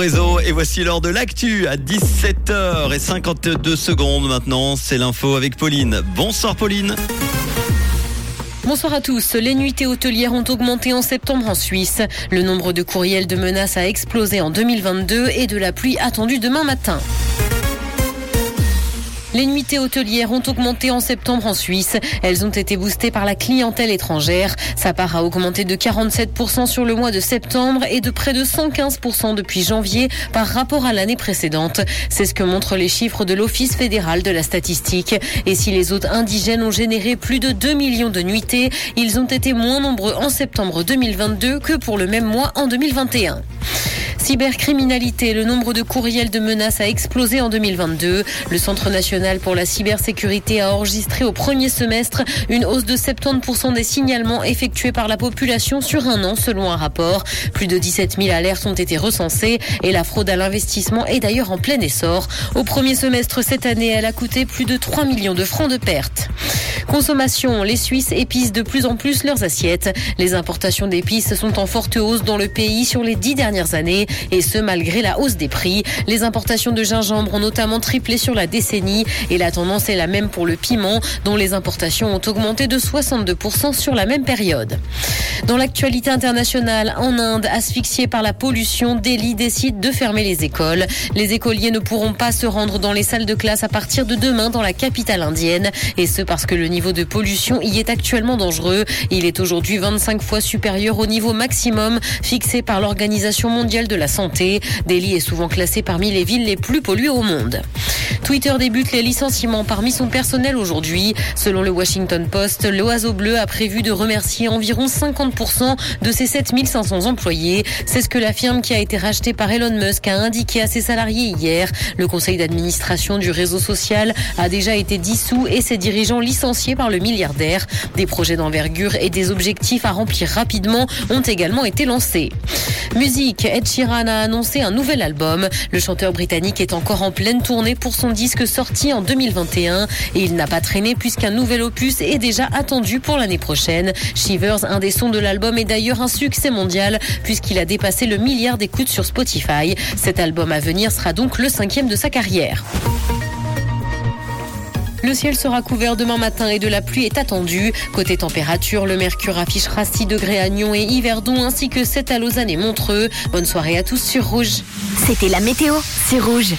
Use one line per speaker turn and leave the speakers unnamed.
Réseau et voici l'heure de l'actu à 17h52 secondes maintenant. C'est l'info avec Pauline. Bonsoir Pauline.
Bonsoir à tous. Les nuitées hôtelières ont augmenté en septembre en Suisse. Le nombre de courriels de menaces a explosé en 2022 et de la pluie attendue demain matin. Les nuitées hôtelières ont augmenté en septembre en Suisse. Elles ont été boostées par la clientèle étrangère. Sa part a augmenté de 47% sur le mois de septembre et de près de 115% depuis janvier par rapport à l'année précédente. C'est ce que montrent les chiffres de l'Office fédéral de la statistique. Et si les hôtes indigènes ont généré plus de 2 millions de nuitées, ils ont été moins nombreux en septembre 2022 que pour le même mois en 2021. Cybercriminalité, le nombre de courriels de menaces a explosé en 2022. Le Centre national pour la cybersécurité a enregistré au premier semestre une hausse de 70% des signalements effectués par la population sur un an selon un rapport. Plus de 17 000 alertes ont été recensées et la fraude à l'investissement est d'ailleurs en plein essor. Au premier semestre cette année, elle a coûté plus de 3 millions de francs de pertes. Consommation, les Suisses épicent de plus en plus leurs assiettes. Les importations d'épices sont en forte hausse dans le pays sur les dix dernières années et ce malgré la hausse des prix. Les importations de gingembre ont notamment triplé sur la décennie et la tendance est la même pour le piment dont les importations ont augmenté de 62% sur la même période. Dans l'actualité internationale, en Inde, asphyxiés par la pollution, Delhi décide de fermer les écoles. Les écoliers ne pourront pas se rendre dans les salles de classe à partir de demain dans la capitale indienne et ce parce que le niveau de pollution y est actuellement dangereux. Il est aujourd'hui 25 fois supérieur au niveau maximum fixé par l'Organisation mondiale de la santé. Delhi est souvent classé parmi les villes les plus polluées au monde. Twitter débute les licenciements parmi son personnel aujourd'hui. Selon le Washington Post, l'Oiseau Bleu a prévu de remercier environ 50% de ses 7500 employés. C'est ce que la firme qui a été rachetée par Elon Musk a indiqué à ses salariés hier. Le conseil d'administration du réseau social a déjà été dissous et ses dirigeants licenciés par le milliardaire. Des projets d'envergure et des objectifs à remplir rapidement ont également été lancés. Musique, Ed Sheeran a annoncé un nouvel album. Le chanteur britannique est encore en pleine tournée pour son disque sorti en 2021 et il n'a pas traîné puisqu'un nouvel opus est déjà attendu pour l'année prochaine. Shivers, un des sons de l'album, est d'ailleurs un succès mondial puisqu'il a dépassé le milliard d'écoutes sur Spotify. Cet album à venir sera donc le cinquième de sa carrière. Le ciel sera couvert demain matin et de la pluie est attendue. Côté température, le mercure affichera 6 degrés à Nyon et Yverdon ainsi que 7 à Lausanne et Montreux. Bonne soirée à tous sur Rouge.
C'était la météo, c'est Rouge.